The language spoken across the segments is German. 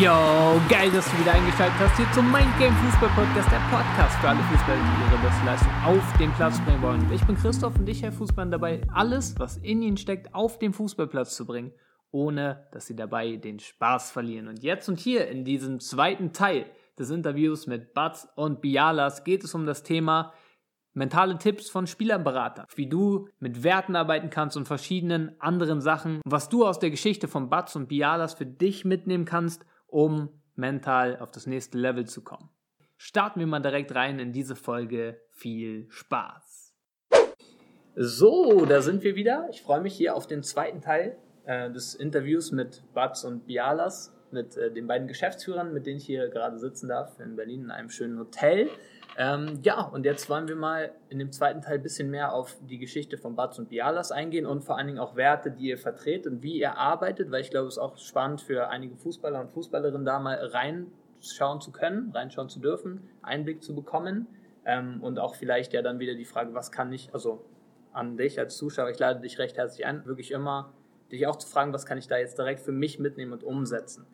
Yo, geil, dass du wieder eingeschaltet hast hier zum Mind Game Fußball Podcast, der Podcast für alle Fußballer, die ihre beste Leistung auf den Platz bringen wollen. Ich bin Christoph und ich helfe Fußballern dabei, alles, was in ihnen steckt, auf den Fußballplatz zu bringen, ohne dass sie dabei den Spaß verlieren. Und jetzt und hier in diesem zweiten Teil des Interviews mit Batz und Bialas geht es um das Thema mentale Tipps von Spielerberatern, wie du mit Werten arbeiten kannst und verschiedenen anderen Sachen, was du aus der Geschichte von Batz und Bialas für dich mitnehmen kannst, um mental auf das nächste Level zu kommen. Starten wir mal direkt rein in diese Folge. Viel Spaß! So, da sind wir wieder. Ich freue mich hier auf den zweiten Teil äh, des Interviews mit Batz und Bialas, mit äh, den beiden Geschäftsführern, mit denen ich hier gerade sitzen darf in Berlin in einem schönen Hotel. Ähm, ja, und jetzt wollen wir mal in dem zweiten Teil ein bisschen mehr auf die Geschichte von Batz und Bialas eingehen und vor allen Dingen auch Werte, die ihr vertretet und wie ihr arbeitet, weil ich glaube, es ist auch spannend für einige Fußballer und Fußballerinnen da mal reinschauen zu können, reinschauen zu dürfen, Einblick zu bekommen ähm, und auch vielleicht ja dann wieder die Frage, was kann ich, also an dich als Zuschauer, ich lade dich recht herzlich ein, wirklich immer dich auch zu fragen, was kann ich da jetzt direkt für mich mitnehmen und umsetzen.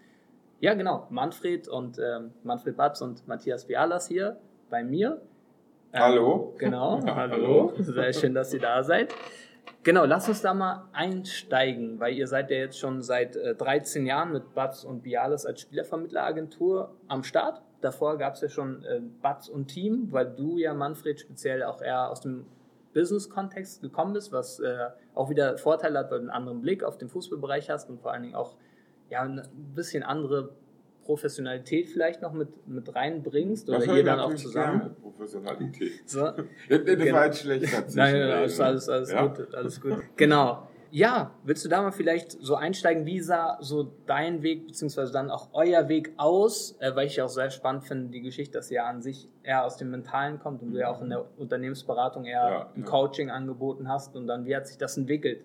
Ja, genau, Manfred und ähm, Manfred Batz und Matthias Bialas hier bei mir. Ähm, hallo. Genau, hallo. Sehr schön, dass ihr da seid. Genau, lass uns da mal einsteigen, weil ihr seid ja jetzt schon seit äh, 13 Jahren mit Batz und Bialis als Spielervermittleragentur am Start. Davor gab es ja schon äh, Batz und Team, weil du ja, Manfred, speziell auch eher aus dem Business-Kontext gekommen bist, was äh, auch wieder Vorteile hat, weil du einen anderen Blick auf den Fußballbereich hast und vor allen Dingen auch ja, ein bisschen andere Professionalität vielleicht noch mit, mit reinbringst oder ihr dann auch zusammen? Professionalität. So. das genau. war jetzt schlecht. Nein, nein, alles, alles, alles ja. gut, alles gut. Genau. Ja, willst du da mal vielleicht so einsteigen, wie sah so dein Weg, beziehungsweise dann auch euer Weg aus, äh, weil ich auch sehr spannend finde, die Geschichte, dass ihr ja an sich eher aus dem Mentalen kommt und du ja auch in der Unternehmensberatung eher ja, ein ja. Coaching angeboten hast und dann, wie hat sich das entwickelt?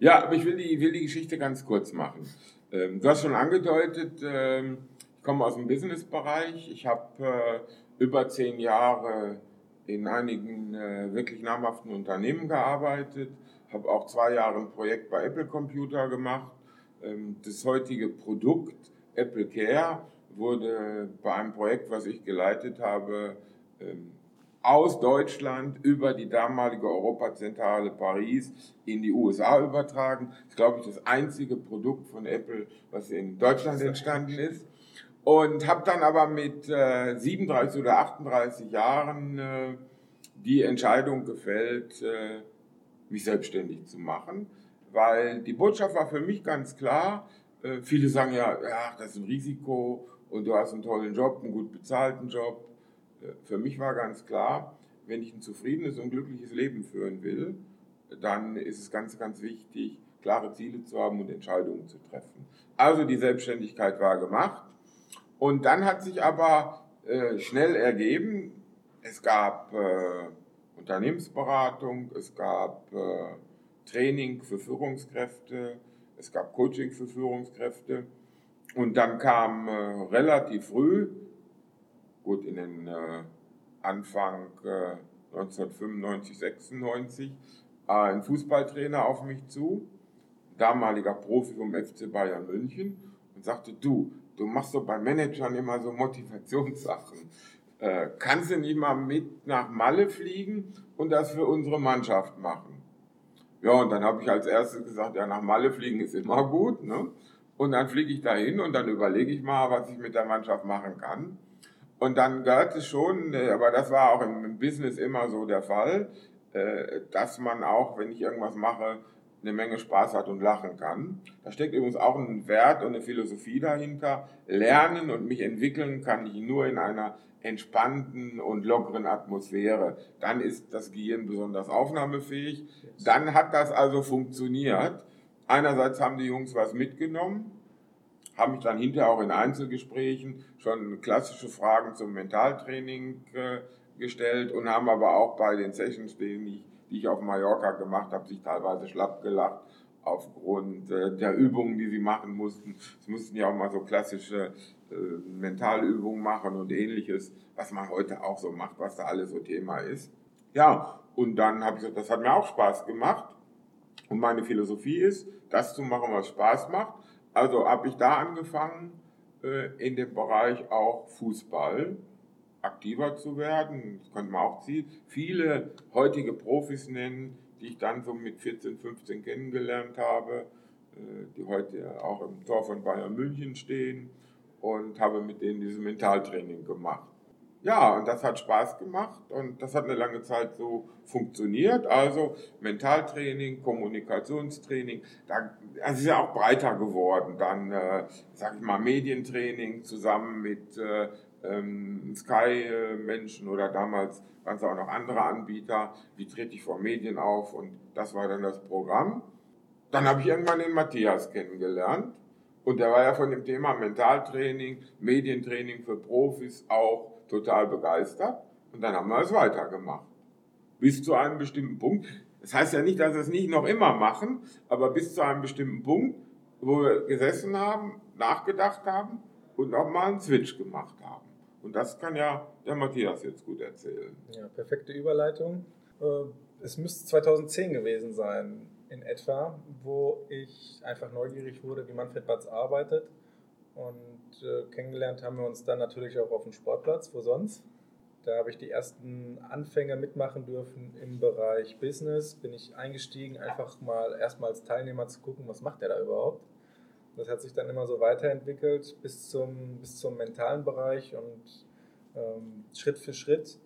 Ja, aber ich will die, will die Geschichte ganz kurz machen. Ähm, du hast schon angedeutet, ähm, ich komme aus dem Businessbereich. Ich habe äh, über zehn Jahre in einigen äh, wirklich namhaften Unternehmen gearbeitet, habe auch zwei Jahre ein Projekt bei Apple Computer gemacht. Ähm, das heutige Produkt Apple Care wurde bei einem Projekt, was ich geleitet habe, ähm, aus Deutschland über die damalige Europazentrale Paris in die USA übertragen. Das ist, glaube ich, das einzige Produkt von Apple, was in Deutschland entstanden ist. Und habe dann aber mit äh, 37 oder 38 Jahren äh, die Entscheidung gefällt, äh, mich selbstständig zu machen, weil die Botschaft war für mich ganz klar. Äh, viele sagen ja, ja, das ist ein Risiko und du hast einen tollen Job, einen gut bezahlten Job für mich war ganz klar, wenn ich ein zufriedenes und glückliches Leben führen will, dann ist es ganz, ganz wichtig, klare Ziele zu haben und Entscheidungen zu treffen. Also die Selbstständigkeit war gemacht. Und dann hat sich aber äh, schnell ergeben, es gab äh, Unternehmensberatung, es gab äh, Training für Führungskräfte, es gab Coaching für Führungskräfte. Und dann kam äh, relativ früh gut in den äh, Anfang äh, 1995, 96 äh, ein Fußballtrainer auf mich zu, damaliger Profi vom FC Bayern München und sagte, du, du machst doch bei Managern immer so Motivationssachen. Äh, kannst du nicht mal mit nach Malle fliegen und das für unsere Mannschaft machen? Ja, und dann habe ich als erstes gesagt, ja, nach Malle fliegen ist immer gut. Ne? Und dann fliege ich dahin und dann überlege ich mal, was ich mit der Mannschaft machen kann. Und dann gehört es schon, äh, aber das war auch im Business immer so der Fall, äh, dass man auch, wenn ich irgendwas mache, eine Menge Spaß hat und lachen kann. Da steckt übrigens auch ein Wert und eine Philosophie dahinter. Lernen und mich entwickeln kann ich nur in einer entspannten und lockeren Atmosphäre. Dann ist das Gehirn besonders aufnahmefähig. Dann hat das also funktioniert. Einerseits haben die Jungs was mitgenommen habe mich dann hinterher auch in Einzelgesprächen schon klassische Fragen zum Mentaltraining äh, gestellt und haben aber auch bei den Sessions, die ich, auf Mallorca gemacht habe, sich teilweise schlapp gelacht aufgrund äh, der Übungen, die sie machen mussten. Sie mussten ja auch mal so klassische äh, Mentalübungen machen und ähnliches, was man heute auch so macht, was da alles so Thema ist. Ja, und dann habe ich gesagt, das hat mir auch Spaß gemacht. Und meine Philosophie ist, das zu machen, was Spaß macht Also habe ich da angefangen, äh, in dem Bereich auch Fußball aktiver zu werden. Das könnte man auch viele heutige Profis nennen, die ich dann so mit 14, 15 kennengelernt habe, äh, die heute auch im Tor von Bayern München stehen und habe mit denen dieses Mentaltraining gemacht. Ja, und das hat Spaß gemacht und das hat eine lange Zeit so funktioniert. Also Mentaltraining, Kommunikationstraining, da, also ist ja auch breiter geworden. Dann, äh, sag ich mal, Medientraining zusammen mit äh, ähm, Sky-Menschen oder damals waren es auch noch andere Anbieter. Wie trete ich vor Medien auf? Und das war dann das Programm. Dann habe ich irgendwann den Matthias kennengelernt. Und der war ja von dem Thema Mentaltraining, Medientraining für Profis auch total begeistert und dann haben wir es weitergemacht. Bis zu einem bestimmten Punkt. Das heißt ja nicht, dass wir es nicht noch immer machen, aber bis zu einem bestimmten Punkt, wo wir gesessen haben, nachgedacht haben und auch mal einen Switch gemacht haben. Und das kann ja der Matthias jetzt gut erzählen. Ja, perfekte Überleitung. Äh, es müsste 2010 gewesen sein, in etwa, wo ich einfach neugierig wurde, wie Manfred Batz arbeitet und äh, kennengelernt haben wir uns dann natürlich auch auf dem Sportplatz, wo sonst. Da habe ich die ersten Anfänge mitmachen dürfen im Bereich Business. Bin ich eingestiegen, einfach mal erstmal als Teilnehmer zu gucken, was macht der da überhaupt. Das hat sich dann immer so weiterentwickelt bis zum, bis zum mentalen Bereich und ähm, Schritt für Schritt.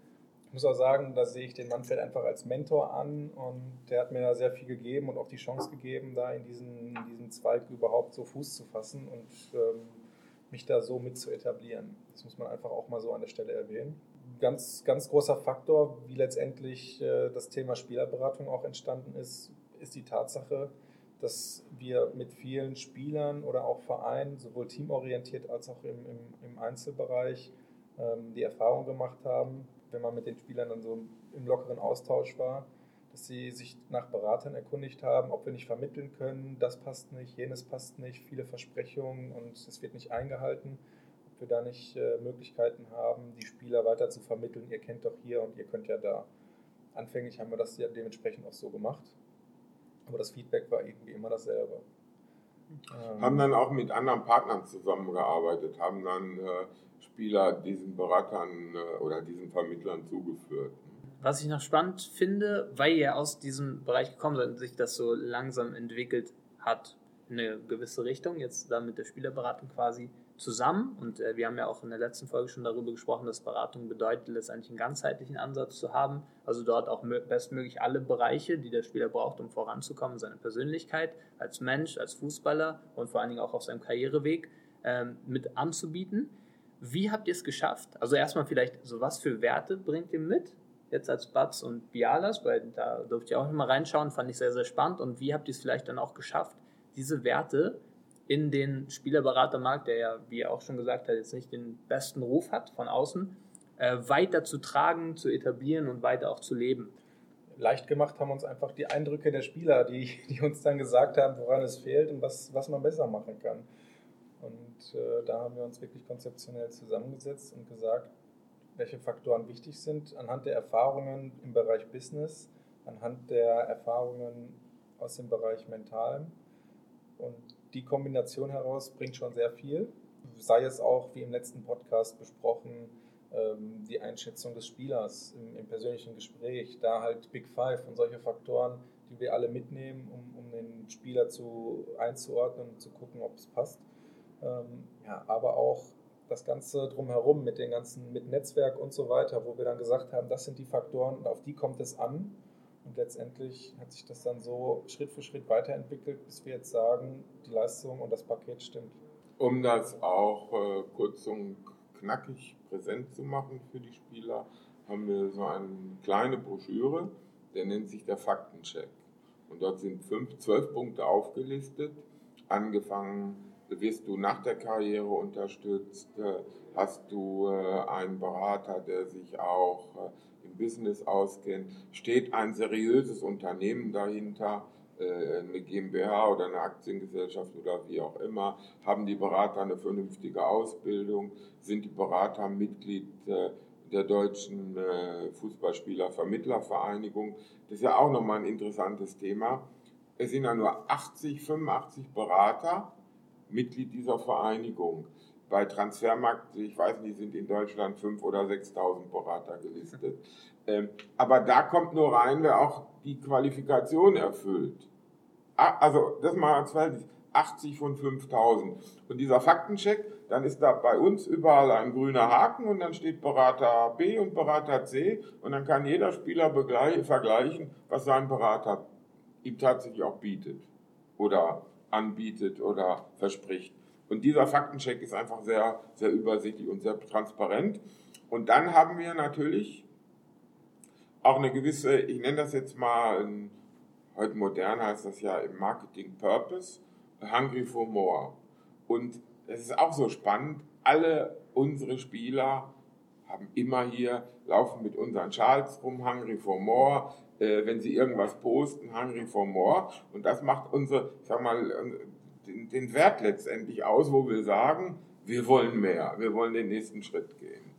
Ich muss auch sagen, da sehe ich den Manfred einfach als Mentor an und der hat mir da sehr viel gegeben und auch die Chance gegeben, da in diesen, diesen Zweig überhaupt so Fuß zu fassen und ähm, mich da so mit zu etablieren. Das muss man einfach auch mal so an der Stelle erwähnen. Ganz, ganz großer Faktor, wie letztendlich äh, das Thema Spielerberatung auch entstanden ist, ist die Tatsache, dass wir mit vielen Spielern oder auch Vereinen, sowohl teamorientiert als auch im, im, im Einzelbereich, ähm, die Erfahrung gemacht haben, wenn man mit den Spielern dann so im lockeren Austausch war, dass sie sich nach Beratern erkundigt haben, ob wir nicht vermitteln können, das passt nicht, jenes passt nicht, viele Versprechungen und es wird nicht eingehalten, ob wir da nicht äh, Möglichkeiten haben, die Spieler weiter zu vermitteln, ihr kennt doch hier und ihr könnt ja da. Anfänglich haben wir das ja dementsprechend auch so gemacht, aber das Feedback war irgendwie immer dasselbe. Ähm, haben dann auch mit anderen Partnern zusammengearbeitet, haben dann äh, Spieler diesen Beratern äh, oder diesen Vermittlern zugeführt. Was ich noch spannend finde, weil ihr aus diesem Bereich gekommen seid und sich das so langsam entwickelt hat, in eine gewisse Richtung, jetzt da mit der Spielerberatung quasi zusammen. Und äh, wir haben ja auch in der letzten Folge schon darüber gesprochen, dass Beratung bedeutet, letztendlich einen ganzheitlichen Ansatz zu haben. Also dort auch bestmöglich alle Bereiche, die der Spieler braucht, um voranzukommen, seine Persönlichkeit als Mensch, als Fußballer und vor allen Dingen auch auf seinem Karriereweg ähm, mit anzubieten. Wie habt ihr es geschafft? Also erstmal vielleicht, so was für Werte bringt ihr mit? Jetzt als Batz und Bialas, weil da durfte ich auch mal reinschauen, fand ich sehr, sehr spannend. Und wie habt ihr es vielleicht dann auch geschafft, diese Werte in den Spielerberatermarkt, der ja, wie er auch schon gesagt hat, jetzt nicht den besten Ruf hat von außen, äh, weiter zu tragen, zu etablieren und weiter auch zu leben? Leicht gemacht haben uns einfach die Eindrücke der Spieler, die, die uns dann gesagt haben, woran es fehlt und was, was man besser machen kann. Und äh, da haben wir uns wirklich konzeptionell zusammengesetzt und gesagt, welche Faktoren wichtig sind, anhand der Erfahrungen im Bereich Business, anhand der Erfahrungen aus dem Bereich Mental. Und die Kombination heraus bringt schon sehr viel. Sei es auch, wie im letzten Podcast besprochen, ähm, die Einschätzung des Spielers im, im, persönlichen Gespräch, da halt Big Five und solche Faktoren, die wir alle mitnehmen, um, um den Spieler zu, einzuordnen und zu gucken, ob es passt. Ähm, ja, aber auch das Ganze drumherum mit den ganzen, mit Netzwerk und so weiter, wo wir dann gesagt haben, das sind die Faktoren und auf die kommt es an. Und letztendlich hat sich das dann so Schritt für Schritt weiterentwickelt, bis wir jetzt sagen, die Leistung und das Paket stimmt. Um das auch äh, kurz und knackig präsent zu machen für die Spieler, haben wir so eine kleine Broschüre, der nennt sich der Faktencheck. Und dort sind fünf, zwölf Punkte aufgelistet, angefangen wirst du nach der Karriere unterstützt? Äh, hast du äh, einen Berater, der sich auch äh, im Business auskennt? Steht ein seriöses Unternehmen dahinter? eine GmbH oder eine Aktiengesellschaft oder wie auch immer, haben die Berater eine vernünftige Ausbildung, sind die Berater Mitglied der deutschen Fußballspieler-Vermittlervereinigung. Das ist ja auch nochmal ein interessantes Thema. Es sind ja nur 80, 85 Berater Mitglied dieser Vereinigung. Bei Transfermarkt, ich weiß nicht, sind in Deutschland 5.000 oder 6.000 Berater gelistet. Ähm, aber da kommt nur rein, wer auch die Qualifikation erfüllt. Ah, also, das mal als Verhältnis. 80 von 5000. Und dieser Faktencheck, dann ist da bei uns überall ein grüner Haken und dann steht Berater B und Berater C und dann kann jeder Spieler vergleichen, was sein Berater ihm tatsächlich auch bietet oder anbietet oder verspricht. Und dieser Faktencheck ist einfach sehr, sehr übersichtlich und sehr transparent. Und dann haben wir natürlich auch eine gewisse, ich nenne das jetzt mal, heute modern heißt das ja im Marketing Purpose, Hungry for More. Und es ist auch so spannend, alle unsere Spieler haben immer hier, laufen mit unseren Charles rum, Hungry for More, äh, wenn sie irgendwas posten, Hungry for More. Und das macht unsere, ich sag mal, den, den Wert letztendlich aus, wo wir sagen, wir wollen mehr, wir wollen den nächsten Schritt gehen.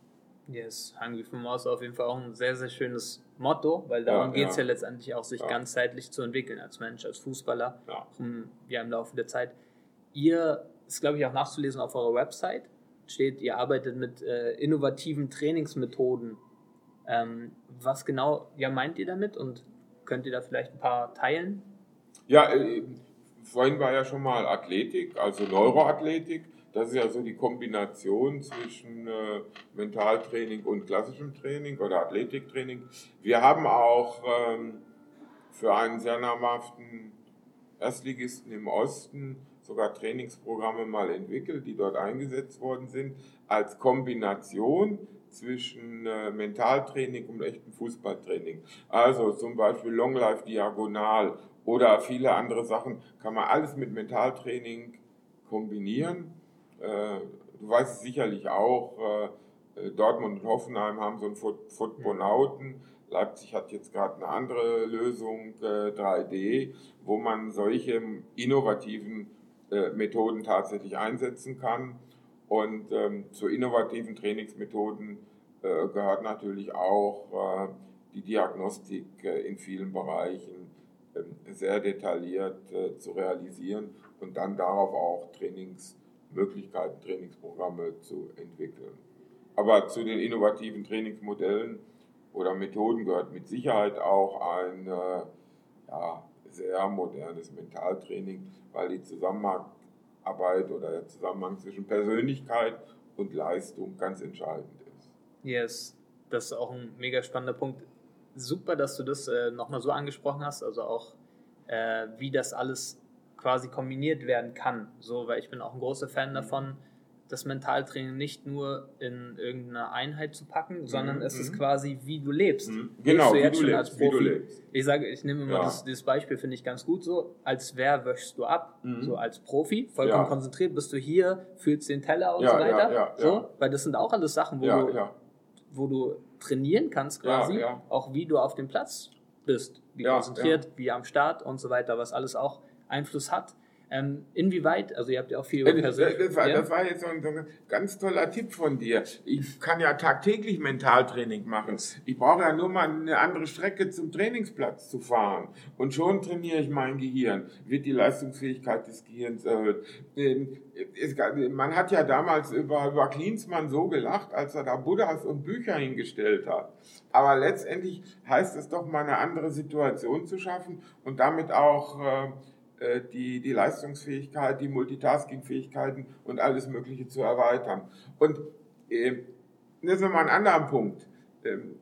Yes, Hungry for More ist auf jeden Fall auch ein sehr, sehr schönes Motto, weil darum ja, geht es ja. ja. letztendlich auch, sich ja. ganzheitlich zu entwickeln als Mensch, als Fußballer, ja. Um, ja im Laufe der Zeit. Ihr, ist glaube ich auch nachzulesen auf eurer Website, steht, ihr arbeitet mit äh, innovativen Trainingsmethoden. Ähm, was genau ja, meint ihr damit und könnt ihr da vielleicht ein paar teilen? Ja, äh, vorhin war ja schon mal Athletik, also Neuroathletik. Das ist ja so die Kombination zwischen äh, Mentaltraining und klassischem Training oder Athletiktraining. Wir haben auch ähm, für einen sehr namhaften Erstligisten im Osten sogar Trainingsprogramme mal entwickelt, die dort eingesetzt worden sind, als Kombination zwischen äh, Mentaltraining und echtem Fußballtraining. Also zum Beispiel Long Life Diagonal oder viele andere Sachen kann man alles mit Mentaltraining kombinieren. Äh, du weißt es sicherlich auch, äh, Dortmund und Hoffenheim haben so einen Footbonauten. Leipzig hat jetzt gerade eine andere Lösung, 3D, äh, wo man solche innovativen Methoden tatsächlich einsetzen kann. Und ähm, zu innovativen Trainingsmethoden gehört natürlich auch die Diagnostik in vielen Bereichen sehr detailliert zu realisieren und dann darauf auch Trainings Möglichkeiten, Trainingsprogramme zu entwickeln. Aber zu den innovativen Trainingsmodellen oder Methoden gehört mit Sicherheit auch ein äh, ja, sehr modernes Mentaltraining, weil die Zusammenarbeit oder der Zusammenhang zwischen Persönlichkeit und Leistung ganz entscheidend ist. Yes, das ist auch ein mega spannender Punkt. Super, dass du das äh, nochmal so angesprochen hast, also auch äh, wie das alles quasi kombiniert werden kann. So, weil ich bin auch ein großer Fan davon, das Mentaltraining nicht nur in irgendeine Einheit zu packen, mhm, sondern es ist mhm. quasi, wie du lebst. Mhm. Genau, du wie, du lebst, wie du lebst. Ich sage, ich nehme immer ja. das, dieses Beispiel, finde ich ganz gut so, als wer wäschst du ab? Mhm. So als Profi, vollkommen ja. konzentriert, bist du hier, fühlst den Teller und ja, so weiter. so, weil das sind auch alles Sachen, wo, du, wo du trainieren kannst quasi, auch wie du auf dem Platz bist, wie konzentriert, wie am Start und so weiter, was alles auch Einfluss hat. Ähm, inwieweit, also ihr habt ja auch viel über Persönlichkeit. Das, war, ja? das war jetzt so ein, so ein, ganz toller Tipp von dir. Ich kann ja tagtäglich Mentaltraining machen. Ich brauche ja nur mal eine andere Strecke zum Trainingsplatz zu fahren. Und schon trainiere ich mein Gehirn. Wird die Leistungsfähigkeit des Gehirns erhöht. Ähm, man hat ja damals über, über Klinsmann so gelacht, als er da Buddhas und Bücher hingestellt hat. Aber letztendlich heißt es doch mal eine andere Situation zu schaffen und damit auch äh, die, die Leistungsfähigkeit, die Multitasking-Fähigkeiten und alles Mögliche zu erweitern. Und äh, das ist nochmal ein anderer Punkt. Ähm,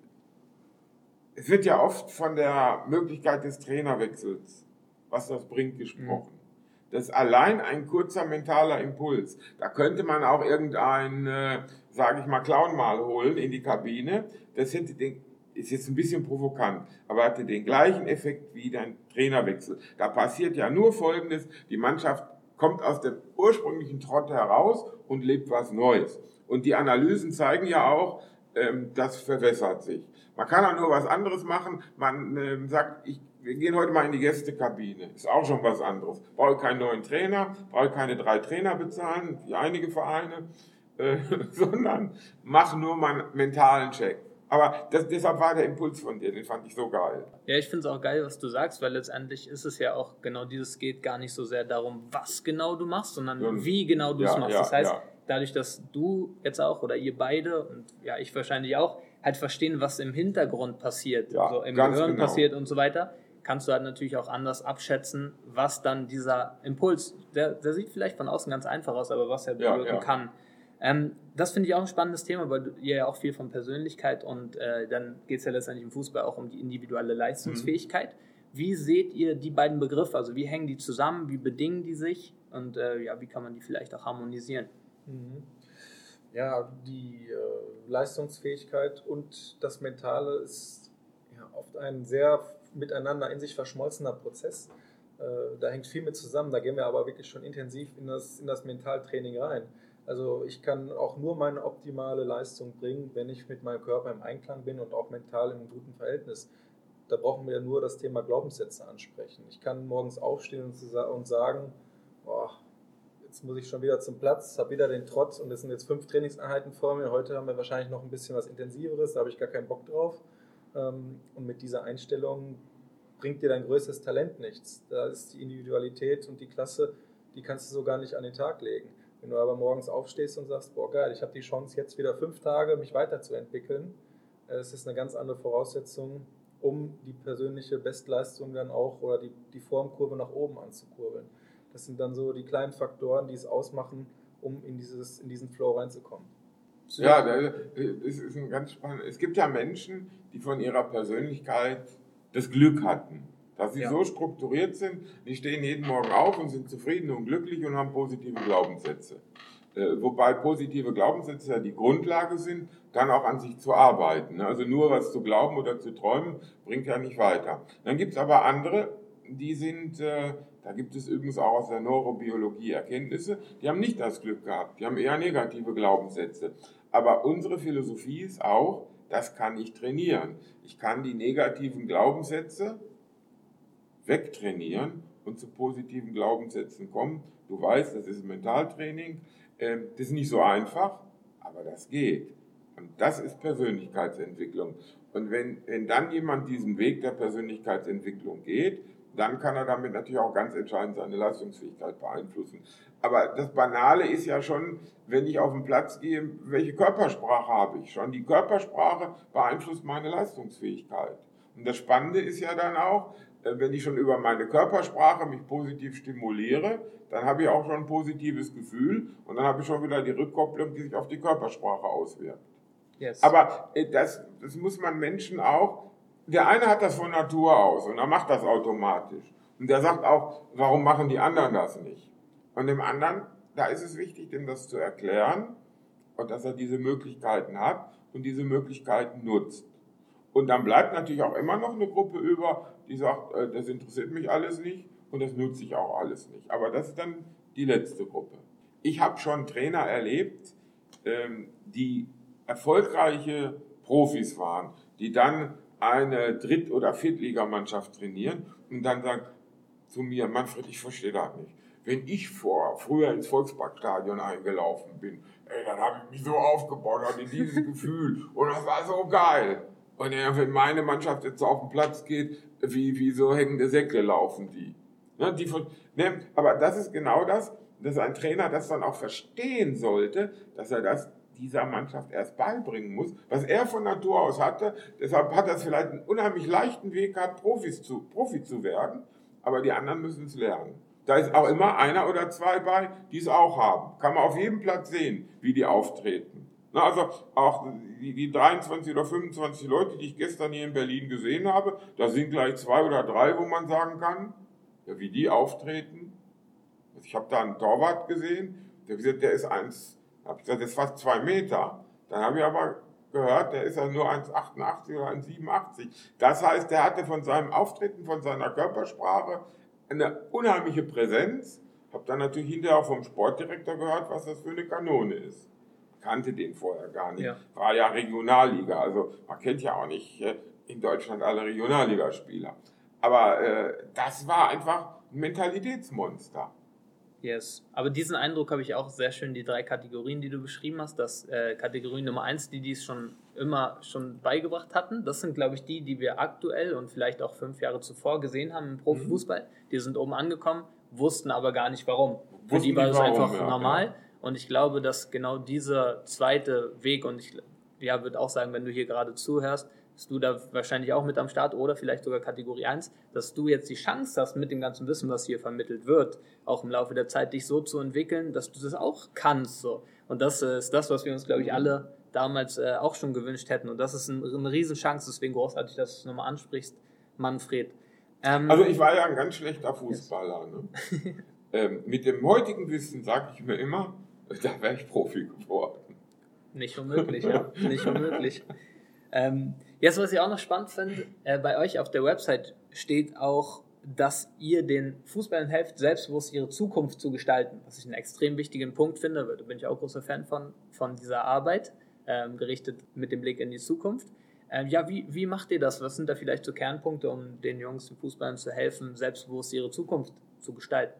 es wird ja oft von der Möglichkeit des Trainerwechsels, was das bringt, gesprochen. Mhm. Das ist allein ein kurzer mentaler Impuls. Da könnte man auch irgendein, äh, sage ich mal, Clown mal holen in die Kabine. Das hätte den ist jetzt ein bisschen provokant, aber hatte den gleichen Effekt wie dein Trainerwechsel. Da passiert ja nur Folgendes, die Mannschaft kommt aus dem ursprünglichen Trott heraus und lebt was Neues. Und die Analysen zeigen ja auch, ähm, das verwässert sich. Man kann auch nur was anderes machen. Man ähm, sagt, ich, wir gehen heute mal in die Gästekabine. Ist auch schon was anderes. Brauche keinen neuen Trainer, brauche keine drei Trainer bezahlen, wie einige Vereine, äh, sondern mach nur mal einen mentalen Check Aber das, deshalb war der Impuls von dir, den fand ich so geil. Ja, ich finde es auch geil, was du sagst, weil letztendlich ist es ja auch genau dieses geht gar nicht so sehr darum, was genau du machst, sondern ja, wie genau du es ja, machst. Das heißt, dadurch, dass du jetzt auch oder ihr beide und ja, ich wahrscheinlich auch, halt verstehen, was im Hintergrund passiert, ja, so im Gehirn genau. passiert und so weiter, kannst du halt natürlich auch anders abschätzen, was dann dieser Impuls, der, der sieht vielleicht von außen ganz einfach aus, aber was er bewirken ja, ja. kann. Ähm, das finde ich auch ein spannendes Thema, weil ihr ja auch viel von Persönlichkeit und äh, dann geht es ja letztendlich im Fußball auch um die individuelle Leistungsfähigkeit. Mhm. Wie seht ihr die beiden Begriffe? Also wie hängen die zusammen? Wie bedingen die sich? Und äh, ja, wie kann man die vielleicht auch harmonisieren? Mhm. Ja, die äh, Leistungsfähigkeit und das Mentale ist ja, oft ein sehr miteinander in sich verschmolzener Prozess. Äh, da hängt viel mit zusammen. Da gehen wir aber wirklich schon intensiv in das, in das Mentaltraining rein. Also ich kann auch nur meine optimale Leistung bringen, wenn ich mit meinem Körper im Einklang bin und auch mental in einem guten Verhältnis. Da brauchen wir nur das Thema Glaubenssätze ansprechen. Ich kann morgens aufstehen und sagen, boah, jetzt muss ich schon wieder zum Platz, habe wieder den Trotz und es sind jetzt fünf Trainingseinheiten vor mir. Heute haben wir wahrscheinlich noch ein bisschen was Intensiveres, da habe ich gar keinen Bock drauf. Ähm, und mit dieser Einstellung bringt dir dein größtes Talent nichts. Da ist die Individualität und die Klasse, die kannst du so gar nicht an den Tag legen. Wenn du aber morgens aufstehst und sagst, boah geil, ich habe die Chance jetzt wieder fünf Tage mich weiterzuentwickeln, äh, ist eine ganz andere Voraussetzung, um die persönliche Bestleistung dann auch oder die, die Formkurve nach oben anzukurbeln. Das sind dann so die kleinen Faktoren, die es ausmachen, um in, dieses, in diesen Flow reinzukommen. Ja, es ist ein ganz spannend. Es gibt ja Menschen, die von ihrer Persönlichkeit das Glück hatten, dass sie ja. so strukturiert sind, die stehen jeden Morgen auf und sind zufrieden und glücklich und haben positive Glaubenssätze. Äh, wobei positive Glaubenssätze ja die Grundlage sind, dann auch an sich zu arbeiten. Also nur was zu glauben oder zu träumen, bringt ja nicht weiter. Dann gibt es aber andere, die sind, äh, da gibt es übrigens auch aus der Neurobiologie Erkenntnisse, die haben nicht das Glück gehabt, die haben eher negative Glaubenssätze. Aber unsere Philosophie ist auch, das kann ich trainieren. Ich kann die negativen Glaubenssätze wegtrainieren und zu positiven Glaubenssätzen kommen. Du weißt, das ist Mentaltraining. Ähm, das ist nicht so einfach, aber das geht. Und das ist Persönlichkeitsentwicklung. Und wenn, wenn dann jemand diesen Weg der Persönlichkeitsentwicklung geht, dann kann er damit natürlich auch ganz entscheidend seine Leistungsfähigkeit beeinflussen. Aber das Banale ist ja schon, wenn ich auf den Platz gehe, welche Körpersprache habe ich schon? Die Körpersprache beeinflusst meine Leistungsfähigkeit. Und das Spannende ist ja dann auch, wenn ich schon über meine Körpersprache mich positiv stimuliere, dann habe ich auch schon ein positives Gefühl und dann habe ich schon wieder die Rückkopplung, die sich auf die Körpersprache auswirkt. Yes. Aber äh, das, das muss man Menschen auch der eine hat das von Natur aus und er macht das automatisch. Und der sagt auch, warum machen die anderen das nicht? Und dem anderen, da ist es wichtig, dem das zu erklären und dass er diese Möglichkeiten hat und diese Möglichkeiten nutzt. Und dann bleibt natürlich auch immer noch eine Gruppe über, die sagt, äh, das interessiert mich alles nicht und das nutze ich auch alles nicht. Aber das ist dann die letzte Gruppe. Ich habe schon Trainer erlebt, ähm, die erfolgreiche Profis waren, die dann eine Dritt- oder Viertligamannschaft trainieren und dann sagt zu mir, Manfred, ich verstehe das nicht. Wenn ich vor, früher ins Volksparkstadion eingelaufen bin, ey, dann habe ich mich so aufgebaut, hatte dieses Gefühl und das war so geil. Und wenn meine Mannschaft jetzt auf den Platz geht, wie, wie so hängende Säcke laufen die. Ne, die von, ne, aber das ist genau das, dass ein Trainer das dann auch verstehen sollte, dass er das dieser Mannschaft erst beibringen muss, was er von Natur aus hatte. Deshalb hat er vielleicht einen unheimlich leichten Weg gehabt, Profis zu, Profi zu werden, aber die anderen müssen es lernen. Da ist auch immer einer oder zwei bei, die es auch haben. Kann man auf jedem Platz sehen, wie die auftreten. Na, also auch die, die 23 oder 25 Leute, die ich gestern hier in Berlin gesehen habe, da sind gleich zwei oder drei, wo man sagen kann, ja, wie die auftreten. Also ich habe da einen Torwart gesehen, der, der ist eins habe gesagt, das ist fast zwei Meter. Dann habe ich aber gehört, der ist ja nur 1,88 oder 1,87. Das heißt, der hatte von seinem Auftreten, von seiner Körpersprache eine unheimliche Präsenz. Habe dann natürlich hinterher auch vom Sportdirektor gehört, was das für eine Kanone ist. Kannte den vorher gar nicht. Ja. War ja Regionalliga, also man kennt ja auch nicht äh, in Deutschland alle Regionalligaspieler. Aber äh, das war einfach ein Mentalitätsmonster. Yes. Aber diesen Eindruck habe ich auch sehr schön, die drei Kategorien, die du beschrieben hast. Das äh, Kategorie Nummer eins, die dies schon immer schon beigebracht hatten, das sind, glaube ich, die, die wir aktuell und vielleicht auch fünf Jahre zuvor gesehen haben im Profifußball. Mhm. Die sind oben angekommen, wussten aber gar nicht warum. Für die war es einfach ja, normal. Ja. Und ich glaube, dass genau dieser zweite Weg, und ich ja, würde auch sagen, wenn du hier gerade zuhörst, bist du da wahrscheinlich auch mit am Start oder vielleicht sogar Kategorie 1, dass du jetzt die Chance hast, mit dem ganzen Wissen, was hier vermittelt wird, auch im Laufe der Zeit dich so zu entwickeln, dass du das auch kannst. So. Und das ist das, was wir uns, glaube ich, alle damals äh, auch schon gewünscht hätten. Und das ist ein, eine Riesenchance, deswegen großartig, dass du es nochmal ansprichst, Manfred. Ähm, also ich war ja ein ganz schlechter Fußballer. Ne? ähm, mit dem heutigen Wissen sage ich mir immer, da wäre ich Profi geworden. Nicht unmöglich, ja. Nicht unmöglich. Ähm, jetzt, was ich auch noch spannend finde, äh, bei euch auf der Website steht auch, dass ihr den Fußballern helft, selbstbewusst ihre Zukunft zu gestalten, was ich einen extrem wichtigen Punkt finde, da bin ich auch großer Fan von, von dieser Arbeit, ähm, gerichtet mit dem Blick in die Zukunft. Ähm, ja, wie, wie macht ihr das? Was sind da vielleicht so Kernpunkte, um den Jungs, den Fußballern zu helfen, selbstbewusst ihre Zukunft zu gestalten?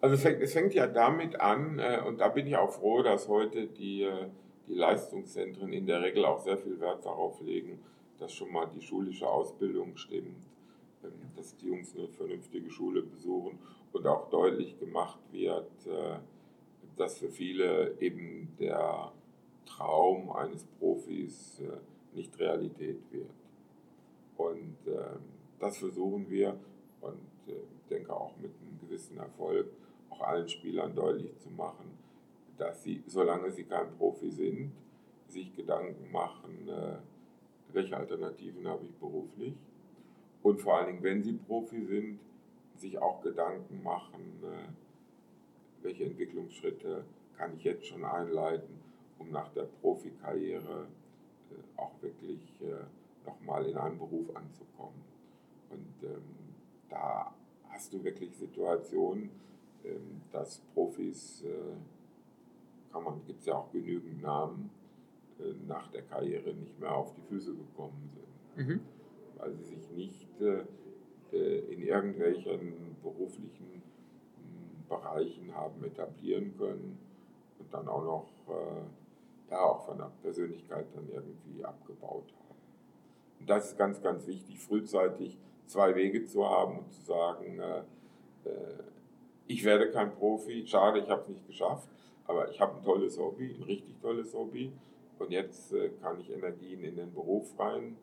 Also es fängt, es fängt ja damit an, äh, und da bin ich auch froh, dass heute die, äh, die Leistungszentren in der Regel auch sehr viel Wert darauf legen, dass schon mal die schulische Ausbildung stimmt, ähm, dass die Jungs eine vernünftige Schule besuchen und auch deutlich gemacht wird, äh, dass für viele eben der Traum eines Profis nicht Realität wird. Und ähm, das versuchen wir und ich denke auch mit einem gewissen Erfolg auch allen Spielern deutlich zu machen, dass sie, solange sie kein Profi sind, sich Gedanken machen, äh, welche Alternativen habe ich beruflich. Und vor allen Dingen, wenn sie Profi sind, sich auch Gedanken machen, äh, welche Entwicklungsschritte kann ich jetzt schon einleiten, um nach der Profikarriere äh, auch wirklich nochmal in einen Beruf anzukommen. Und ähm, da hast du wirklich Situationen, dass Profis, äh, kann man, gibt es ja auch genügend Namen, äh, nach der Karriere nicht mehr auf die Füße gekommen sind. Mhm. Weil sie sich nicht äh, in irgendwelchen beruflichen hm, Bereichen haben etablieren können und dann auch noch da auch von der Persönlichkeit dann irgendwie abgebaut haben. Und das ist ganz, ganz wichtig, frühzeitig zwei Wege zu haben und zu sagen, ich werde kein Profi, schade, ich habe es nicht geschafft, aber ich habe ein tolles Hobby, ein richtig tolles Hobby. Und jetzt äh, kann ich Energien in den Beruf rein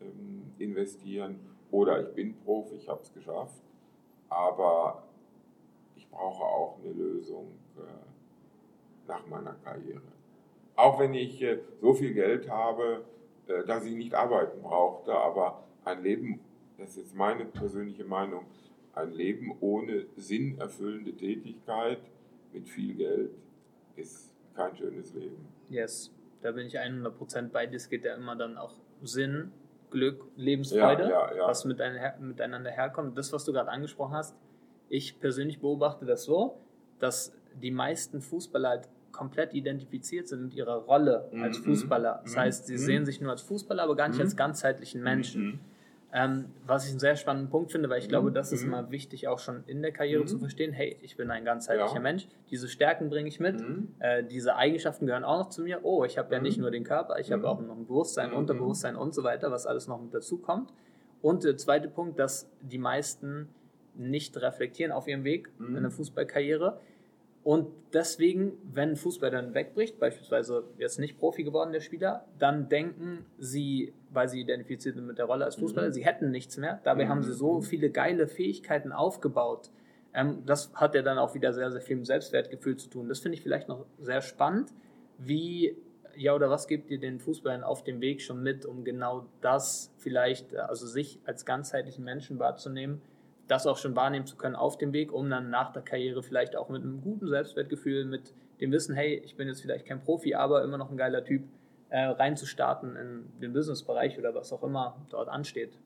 ähm, investieren. Oder ich bin Profi, ich habe es geschafft, aber ich brauche auch eine Lösung äh, nach meiner Karriere. Auch wenn ich äh, so viel Geld habe, dass ich nicht arbeiten brauchte, aber ein Leben, das ist jetzt meine persönliche Meinung, ein Leben ohne sinnerfüllende Tätigkeit mit viel Geld ist kein schönes Leben. Yes, da bin ich 100% bei dir. Es geht ja immer dann auch Sinn, Glück, Lebensfreude, ja, ja, ja. was miteinander herkommt. Das, was du gerade angesprochen hast, ich persönlich beobachte das so, dass die meisten Fußballer halt komplett identifiziert sind mit ihrer Rolle als mhm, Fußballer. Das mhm, heißt, sie mhm. sehen sich nur als Fußballer, aber gar nicht als ganzheitlichen Menschen. Ähm, was ich einen sehr spannenden Punkt finde, weil ich glaube, das ist mhm. immer wichtig, auch schon in der Karriere mhm. zu verstehen, hey, ich bin ein ganzheitlicher ja. Mensch, diese Stärken bringe ich mit, mhm. äh, diese Eigenschaften gehören auch noch zu mir, oh, ich habe ja nicht mhm. nur den Körper, ich habe mhm. auch noch ein Bewusstsein, mhm. Unterbewusstsein und so weiter, was alles noch mit dazu kommt. Und der zweite Punkt, dass die meisten nicht reflektieren auf ihrem Weg in der Fußballkarriere, und deswegen, wenn Fußball dann wegbricht, beispielsweise jetzt nicht Profi geworden, der Spieler, dann denken sie, weil sie identifiziert sind mit der Rolle als Fußballer, mhm. sie hätten nichts mehr. Dabei mhm. haben sie so viele geile Fähigkeiten aufgebaut. Ähm, das hat ja dann auch wieder sehr, sehr viel mit Selbstwertgefühl zu tun. Das finde ich vielleicht noch sehr spannend. Wie, ja, oder was gibt ihr den Fußballern auf dem Weg schon mit, um genau das vielleicht, also sich als ganzheitlichen Menschen wahrzunehmen? Das auch schon wahrnehmen zu können auf dem Weg, um dann nach der Karriere vielleicht auch mit einem guten Selbstwertgefühl, mit dem Wissen, hey, ich bin jetzt vielleicht kein Profi, aber immer noch ein geiler Typ, äh, reinzustarten in den Businessbereich oder was auch immer dort ansteht.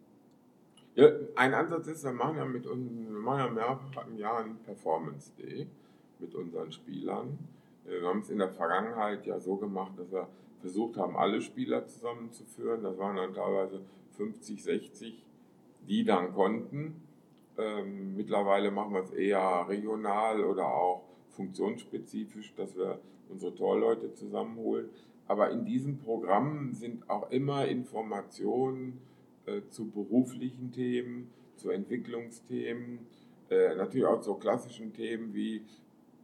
Ja, ein Ansatz ist, wir machen ja mit uns, wir machen ja mehrfach im Jahr einen Performance Day mit unseren Spielern. Wir haben es in der Vergangenheit ja so gemacht, dass wir versucht haben, alle Spieler zusammenzuführen. Das waren dann teilweise 50, 60, die dann konnten Ähm, mittlerweile machen wir es eher regional oder auch funktionsspezifisch, dass wir unsere Torleute zusammenholen. Aber in diesem Programm sind auch immer Informationen äh, zu beruflichen Themen, zu Entwicklungsthemen, äh, natürlich auch zu klassischen Themen wie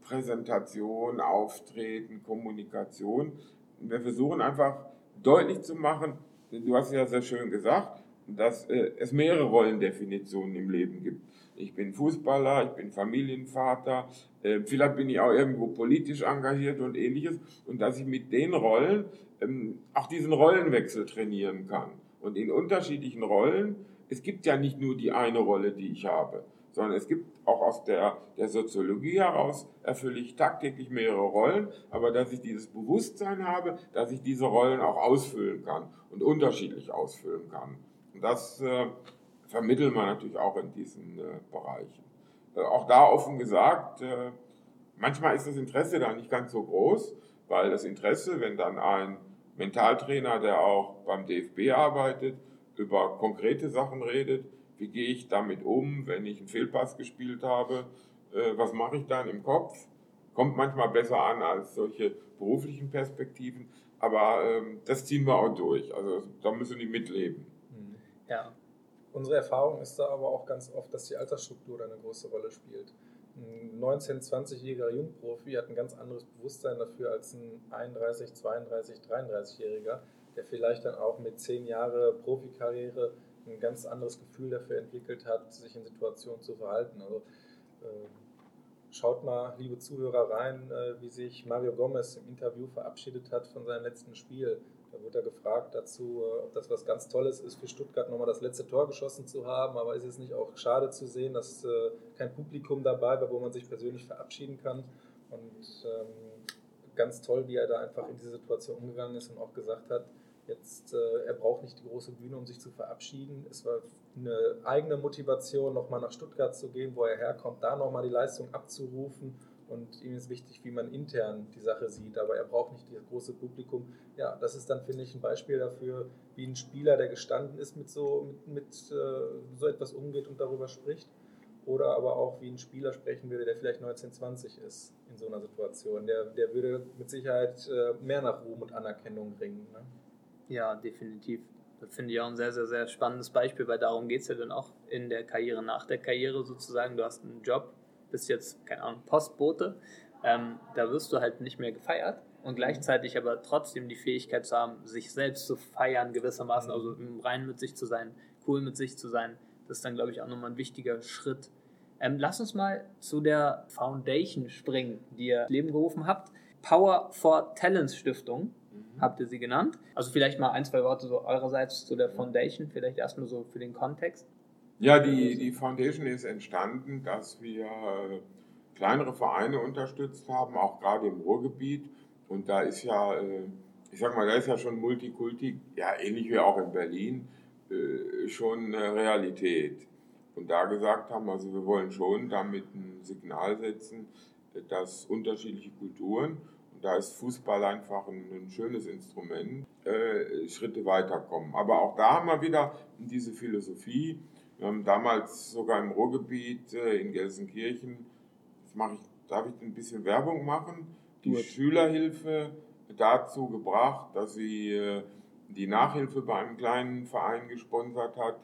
Präsentation, Auftreten, Kommunikation. Wir versuchen einfach deutlich zu machen, du hast ja sehr schön gesagt, dass äh, es mehrere Rollendefinitionen im Leben gibt. Ich bin Fußballer, ich bin Familienvater, äh, vielleicht bin ich auch irgendwo politisch engagiert und ähnliches. Und dass ich mit den Rollen ähm, auch diesen Rollenwechsel trainieren kann. Und in unterschiedlichen Rollen, es gibt ja nicht nur die eine Rolle, die ich habe, sondern es gibt auch aus der, der Soziologie heraus, erfülle ich tagtäglich mehrere Rollen, aber dass ich dieses Bewusstsein habe, dass ich diese Rollen auch ausfüllen kann und unterschiedlich ausfüllen kann. Und das äh, vermitteln wir natürlich auch in diesen äh, Bereichen. Äh, auch da offen gesagt, äh, manchmal ist das Interesse da nicht ganz so groß, weil das Interesse, wenn dann ein Mentaltrainer, der auch beim DFB arbeitet, über konkrete Sachen redet, wie gehe ich damit um, wenn ich einen Fehlpass gespielt habe, äh, was mache ich dann im Kopf, kommt manchmal besser an als solche beruflichen Perspektiven, aber ähm, das ziehen wir auch durch, also da müssen die mitleben. Ja. Unsere Erfahrung ist da aber auch ganz oft, dass die Altersstruktur da eine große Rolle spielt. Ein 19-, 20-jähriger Jungprofi hat ein ganz anderes Bewusstsein dafür als ein 31-, 32-, 33-jähriger, der vielleicht dann auch mit zehn Jahren Profikarriere ein ganz anderes Gefühl dafür entwickelt hat, sich in Situationen zu verhalten. Also äh, schaut mal, liebe Zuhörer, rein, äh, wie sich Mario Gomez im Interview verabschiedet hat von seinem letzten Spiel. Da wurde er gefragt dazu, äh, ob das was ganz Tolles ist, für Stuttgart nochmal das letzte Tor geschossen zu haben. Aber ist es nicht auch schade zu sehen, dass äh, kein Publikum dabei war, wo man sich persönlich verabschieden kann? Und ähm, ganz toll, wie er da einfach in diese Situation umgegangen ist und auch gesagt hat, jetzt, äh, er braucht nicht die große Bühne, um sich zu verabschieden. Es war eine eigene Motivation, nochmal nach Stuttgart zu gehen, wo er herkommt, da nochmal die Leistung abzurufen und ihm ist wichtig, wie man intern die Sache sieht, aber er braucht nicht das große Publikum. Ja, das ist dann, finde ich, ein Beispiel dafür, wie ein Spieler, der gestanden ist, mit so, mit, mit äh, so etwas umgeht und darüber spricht. Oder aber auch, wie ein Spieler sprechen würde, der vielleicht 1920 ist in so einer Situation. Der, der würde mit Sicherheit äh, mehr nach Ruhm und Anerkennung ringen. Ne? Ja, definitiv. Das finde ich auch ein sehr, sehr, sehr spannendes Beispiel, weil darum geht es ja dann auch in der Karriere, nach der Karriere sozusagen. Du hast einen Job, bist jetzt, keine Ahnung, Postbote, ähm, da wirst du halt nicht mehr gefeiert und gleichzeitig aber trotzdem die Fähigkeit zu haben, sich selbst zu feiern gewissermaßen, also im Reinen mit sich zu sein, cool mit sich zu sein, das ist dann, glaube ich, auch nochmal ein wichtiger Schritt. Ähm, lass uns mal zu der Foundation springen, die ihr ins Leben gerufen habt. Power for Talents Stiftung mhm. habt ihr sie genannt. Also vielleicht mal ein, zwei Worte so eurerseits zu der Foundation, vielleicht erstmal so für den Kontext. Ja, die, die Foundation ist entstanden, dass wir äh, kleinere Vereine unterstützt haben, auch gerade im Ruhrgebiet. Und da ist ja, äh, ich sag mal, da ist ja schon Multikulti, ja ähnlich wie auch in Berlin, äh, schon Realität. Und da gesagt haben, also wir wollen schon damit ein Signal setzen, dass unterschiedliche Kulturen, und da ist Fußball einfach ein, ein schönes Instrument, Schritte weiterkommen. Aber auch da haben wir wieder diese Philosophie, wir haben damals sogar im Ruhrgebiet äh, in Gelsenkirchen, das mache ich, darf ich ein bisschen Werbung machen, die Gut. Schülerhilfe dazu gebracht, dass sie äh, die Nachhilfe bei einem kleinen Verein gesponsert hat,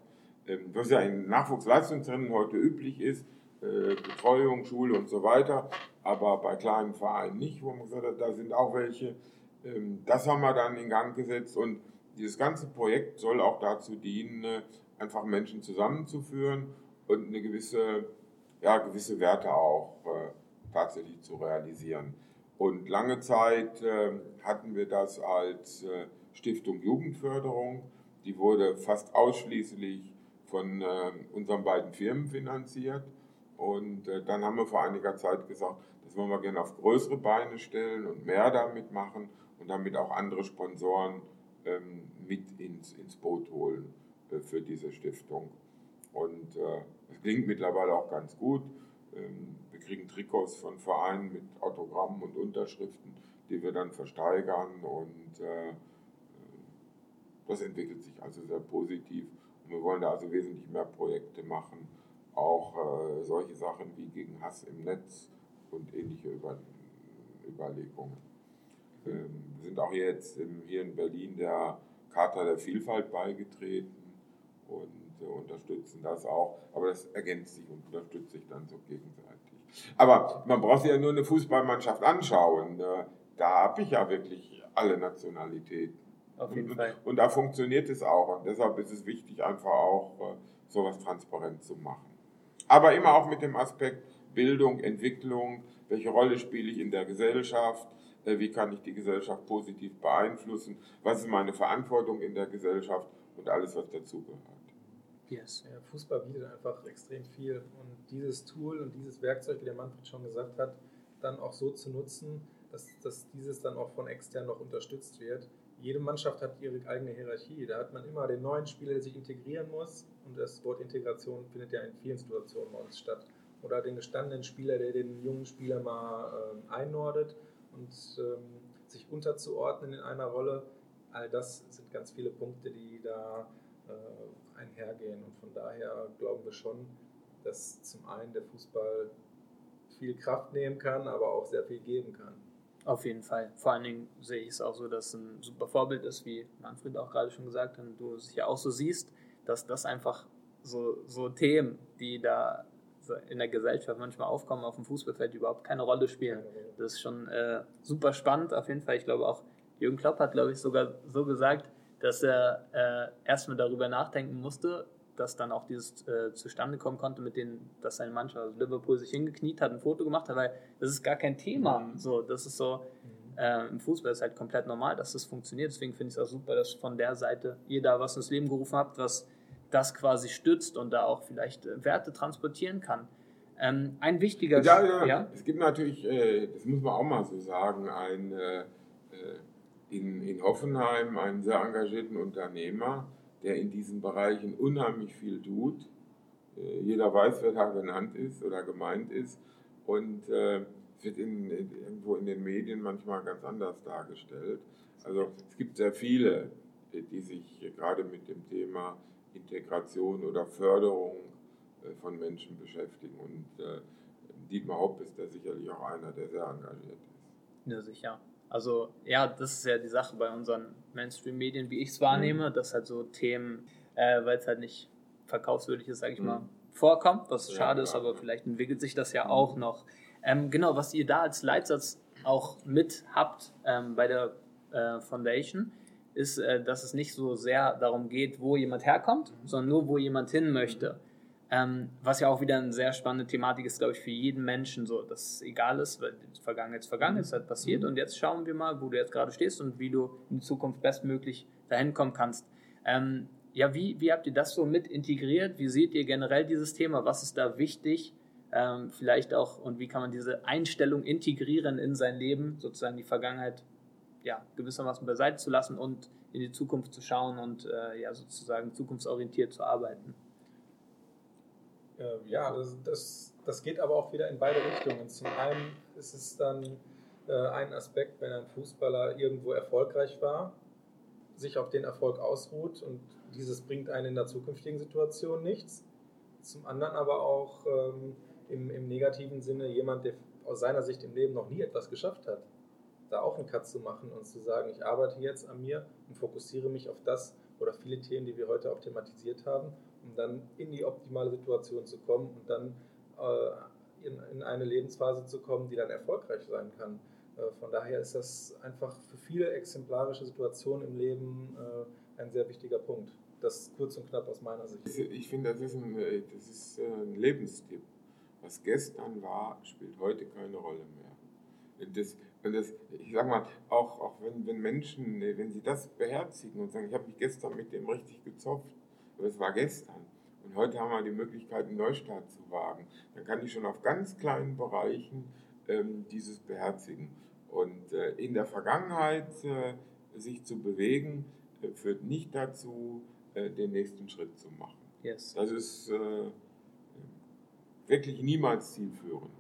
ähm, was ja in Nachwuchsleistungszentren heute üblich ist, äh, Betreuung, Schule und so weiter, aber bei kleinen Vereinen nicht, wo man gesagt hat, da sind auch welche. Ähm, das haben wir dann in Gang gesetzt und dieses ganze Projekt soll auch dazu dienen, einfach Menschen zusammenzuführen und eine gewisse, ja, gewisse Werte auch äh, tatsächlich zu realisieren. Und lange Zeit äh, hatten wir das als äh, Stiftung Jugendförderung. Die wurde fast ausschließlich von äh, unseren beiden Firmen finanziert. Und äh, dann haben wir vor einiger Zeit gesagt, das wollen wir gerne auf größere Beine stellen und mehr damit machen und damit auch andere Sponsoren ähm, mit ins, ins Boot holen. Äh, für diese Stiftung. Und äh, es klingt mittlerweile auch ganz gut. Ähm, wir kriegen Trikots von Vereinen mit Autogrammen und Unterschriften, die wir dann versteigern und äh, das entwickelt sich also sehr positiv. Und wir wollen da also wesentlich mehr Projekte machen auch solche Sachen wie gegen Hass im Netz und ähnliche Über Überlegungen. Ähm, wir sind auch jetzt hier in Berlin der Charta der Vielfalt beigetreten und äh, unterstützen das auch. Aber das ergänzt sich und unterstützt sich dann so gegenseitig. Aber man braucht sich ja nur eine Fußballmannschaft anschauen. Äh, da habe ich ja wirklich alle Nationalitäten. Auf jeden und, Fall. Und da funktioniert es auch. Und deshalb ist es wichtig, einfach auch äh, sowas transparent zu machen. Aber immer auch mit dem Aspekt Bildung, Entwicklung, welche Rolle spiele ich in der Gesellschaft, äh, wie kann ich die Gesellschaft positiv beeinflussen, was ist meine Verantwortung in der Gesellschaft und alles, was dazugehört. Yes. Ja, Fußball bietet einfach extrem viel und dieses Tool und dieses Werkzeug, wie der Manfred schon gesagt hat, dann auch so zu nutzen, dass, dass dieses dann auch von extern noch unterstützt wird. Jede Mannschaft hat ihre eigene Hierarchie. Da hat man immer den neuen Spieler, der sich integrieren muss und das Wort Integration findet ja in vielen Situationen bei uns statt. Oder den gestandenen Spieler, der den jungen Spieler mal äh, einnordet und ähm, sich unterzuordnen in einer Rolle. All das sind ganz viele Punkte, die da äh, einhergehen. Und von daher glauben wir schon, dass zum einen der Fußball viel Kraft nehmen kann, aber auch sehr viel geben kann. Auf jeden Fall. Vor allen Dingen sehe ich es auch so, dass es ein super Vorbild ist, wie Manfred auch gerade schon gesagt hat, und du es ja auch so siehst, dass das einfach so, so Themen, die da in der Gesellschaft manchmal aufkommen, auf dem Fußballfeld überhaupt keine Rolle spielen. Das ist schon äh, super spannend auf jeden Fall. Ich glaube auch, Jürgen Klopp hat, glaube ich, sogar so gesagt, dass er äh, erstmal darüber nachdenken musste, dass dann auch dieses äh, zustande kommen konnte, mit denen, dass seine Mannschaft, also Liverpool, sich hingekniet hat, ein Foto gemacht hat, weil das ist gar kein Thema. Mhm. So, das ist so, mhm. äh, im Fußball ist halt komplett normal, dass das funktioniert. Deswegen finde ich es auch super, dass von der Seite ihr da was ins Leben gerufen habt, was das quasi stützt und da auch vielleicht äh, Werte transportieren kann. Ähm, ein wichtiger ja, ja, ja, Es gibt natürlich, äh, das muss man auch mal so sagen, ein, äh, äh, in, in Hoffenheim einen sehr engagierten Unternehmer, der in diesen Bereichen unheimlich viel tut. Äh, jeder weiß, wer da genannt ist oder gemeint ist. Und äh, wird in, irgendwo in den Medien manchmal ganz anders dargestellt. Also es gibt sehr viele, die sich gerade mit dem Thema Integration oder Förderung äh, von Menschen beschäftigen. Und äh, Dietmar Hopp ist da sicherlich auch einer, der sehr engagiert ist. Ja, sicher. Also ja, das ist ja die Sache bei unseren Mainstream-Medien, wie ich es wahrnehme, mhm. dass halt so Themen, äh, weil es halt nicht verkaufswürdig ist, sage ich mhm. mal, vorkommt, was ja, schade ja, ist, aber vielleicht entwickelt sich das ja auch noch. Ähm, genau, was ihr da als Leitsatz auch mit habt ähm, bei der äh, Foundation, ist, äh, dass es nicht so sehr darum geht, wo jemand herkommt, mhm. sondern nur, wo jemand hin möchte. Ähm, was ja auch wieder eine sehr spannende Thematik ist, glaube ich, für jeden Menschen so, dass es egal ist, weil Vergangenheit ist Vergangenheit, ist halt passiert mhm. und jetzt schauen wir mal, wo du jetzt gerade stehst und wie du in Zukunft bestmöglich dahin kommen kannst. Ähm, ja, wie, wie habt ihr das so mit integriert? Wie seht ihr generell dieses Thema? Was ist da wichtig? Ähm, vielleicht auch, und wie kann man diese Einstellung integrieren in sein Leben, sozusagen die Vergangenheit ja, gewissermaßen beiseite zu lassen und in die Zukunft zu schauen und äh, ja, sozusagen zukunftsorientiert zu arbeiten? Äh, ja, das, das, das geht aber auch wieder in beide Richtungen. Zum einen ist es dann äh, ein Aspekt, wenn ein Fußballer irgendwo erfolgreich war, sich auf den Erfolg ausruht und dieses bringt einen in der zukünftigen Situation nichts. Zum anderen aber auch ähm, im, im negativen Sinne jemand, der aus seiner Sicht im Leben noch nie etwas geschafft hat, da auch einen Cut zu machen und zu sagen, ich arbeite jetzt an mir und fokussiere mich auf das oder viele Themen, die wir heute auch thematisiert haben um dann in die optimale Situation zu kommen und dann äh, in, in, eine Lebensphase zu kommen, die dann erfolgreich sein kann. Äh, von daher ist das einfach für viele exemplarische Situationen im Leben äh, ein sehr wichtiger Punkt. Das kurz und knapp aus meiner Sicht. Ich finde, das ist ein, äh, das ist äh, ein Lebenstipp. Was gestern war, spielt heute keine Rolle mehr. Das, das, ich sag mal, auch, auch wenn, wenn Menschen, wenn sie das beherzigen und sagen, ich habe mich gestern mit dem richtig gezopft, aber es war gestern. Und heute haben wir die Möglichkeit, einen Neustart zu wagen. Dann kann ich schon auf ganz kleinen Bereichen ähm, dieses beherzigen. Und äh, in der Vergangenheit äh, sich zu bewegen, äh, führt nicht dazu, äh, den nächsten Schritt zu machen. Yes. Das ist äh, wirklich niemals zielführend.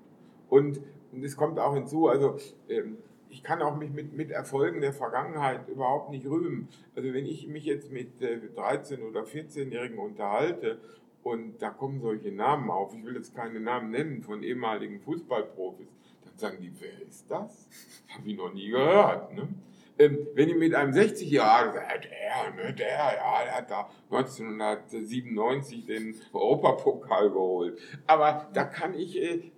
Und, und es kommt auch hinzu, also ähm, ich kann auch mich mit, mit Erfolgen der Vergangenheit überhaupt nicht rühmen. Also wenn ich mich jetzt mit 13- äh, oder 14-Jährigen unterhalte und da kommen solche Namen auf, ich will jetzt keine Namen nennen, von ehemaligen Fußballprofis, dann sagen die, wer ist das? Habe ich noch nie gehört. Ne? Ähm, wenn ich mit einem 60-Jährigen sage, der, ne, der, ja, der hat da 1997 den Europapokal geholt. Aber da kann ich, äh,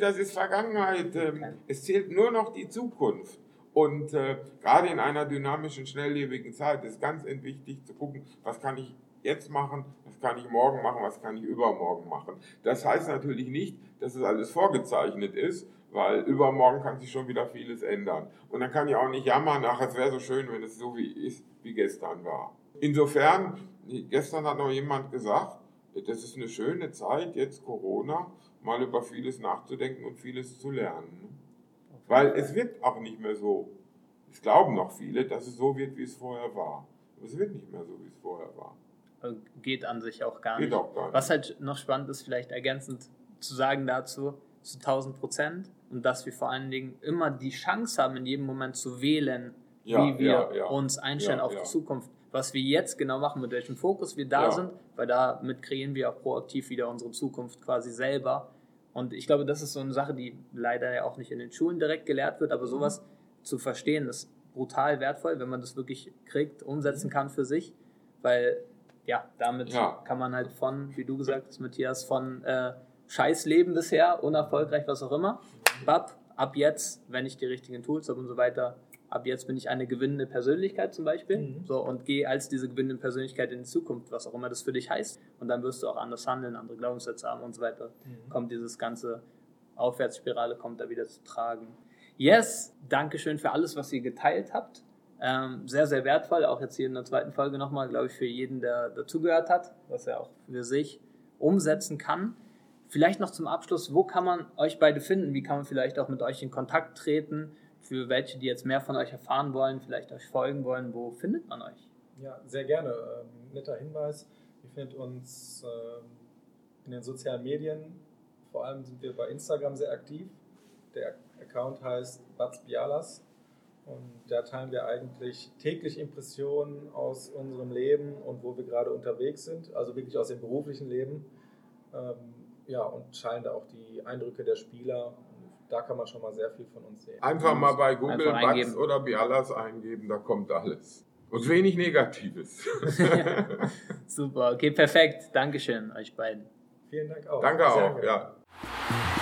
das ist Vergangenheit. Ähm, es zählt nur noch die Zukunft. Und äh, gerade in einer dynamischen, schnelllebigen Zeit ist ganz wichtig zu gucken, was kann ich jetzt machen, was kann ich morgen machen, was kann ich übermorgen machen. Das heißt natürlich nicht, dass es alles vorgezeichnet ist, weil übermorgen kann sich schon wieder vieles ändern. Und dann kann ich auch nicht jammern, ach, es wäre so schön, wenn es so wie ist, wie gestern war. Insofern, gestern hat noch jemand gesagt, das ist eine schöne Zeit, jetzt Corona, mal über vieles nachzudenken und vieles zu lernen. Weil es wird auch nicht mehr so, es glauben noch viele, dass es so wird, wie es vorher war. Aber es wird nicht mehr so, wie es vorher war. Also geht an sich auch gar Geht nicht. auch gar nicht. Was halt noch spannend ist, vielleicht ergänzend zu sagen dazu, zu 1000 Prozent und dass wir vor allen Dingen immer die Chance haben, in jedem Moment zu wählen, Ja, wie wir ja, ja. uns einstellen auf die Zukunft. Was wir jetzt genau machen, mit welchem Fokus wir da sind, weil damit kreieren wir auch proaktiv wieder unsere Zukunft quasi selber. Und ich glaube, das ist so eine Sache, die leider ja auch nicht in den Schulen direkt gelehrt wird, Mhm. aber sowas zu verstehen ist brutal wertvoll, wenn man das wirklich kriegt, umsetzen kann für sich, weil ja, damit Ja. kann man halt von, wie du gesagt hast, Matthias, von äh, Scheißleben bisher, unerfolgreich, was auch immer, bab, ab jetzt, wenn ich die richtigen Tools habe und so weiter, ab jetzt bin ich eine gewinnende Persönlichkeit zum Beispiel Mhm. so, und gehe als diese gewinnende Persönlichkeit in die Zukunft, was auch immer das für dich heißt. Und dann wirst du auch anders handeln, andere Glaubenssätze haben und so weiter. Mhm. Kommt dieses ganze Aufwärtsspirale, kommt da wieder zu tragen. Yes, Dankeschön für alles, was ihr geteilt habt. Ähm, sehr, sehr wertvoll, auch jetzt hier in der zweiten Folge nochmal, glaube ich, für jeden, der dazugehört hat, was er auch für sich umsetzen kann. Vielleicht noch zum Abschluss, wo kann man euch beide finden? Wie kann man vielleicht auch mit euch in Kontakt treten? Für welche, die jetzt mehr von euch erfahren wollen, vielleicht euch folgen wollen, wo findet man euch? Ja, sehr gerne. Ähm, netter Hinweis. Ihr findet uns ähm, in den sozialen Medien. Vor allem sind wir bei Instagram sehr aktiv. Der Account heißt Bats Bialas. Und da teilen wir eigentlich täglich Impressionen aus unserem Leben und wo wir gerade unterwegs sind, also wirklich aus dem beruflichen Leben. Ähm, ja, und teilen da auch die Eindrücke der Spieler. Da kann man schon mal sehr viel von uns sehen. Einfach mal bei Google. Batz oder Bialas eingeben, da kommt alles. Und wenig Negatives. Super, okay, perfekt. Dankeschön euch beiden. Vielen Dank auch. Danke Sehr auch, gerne. ja.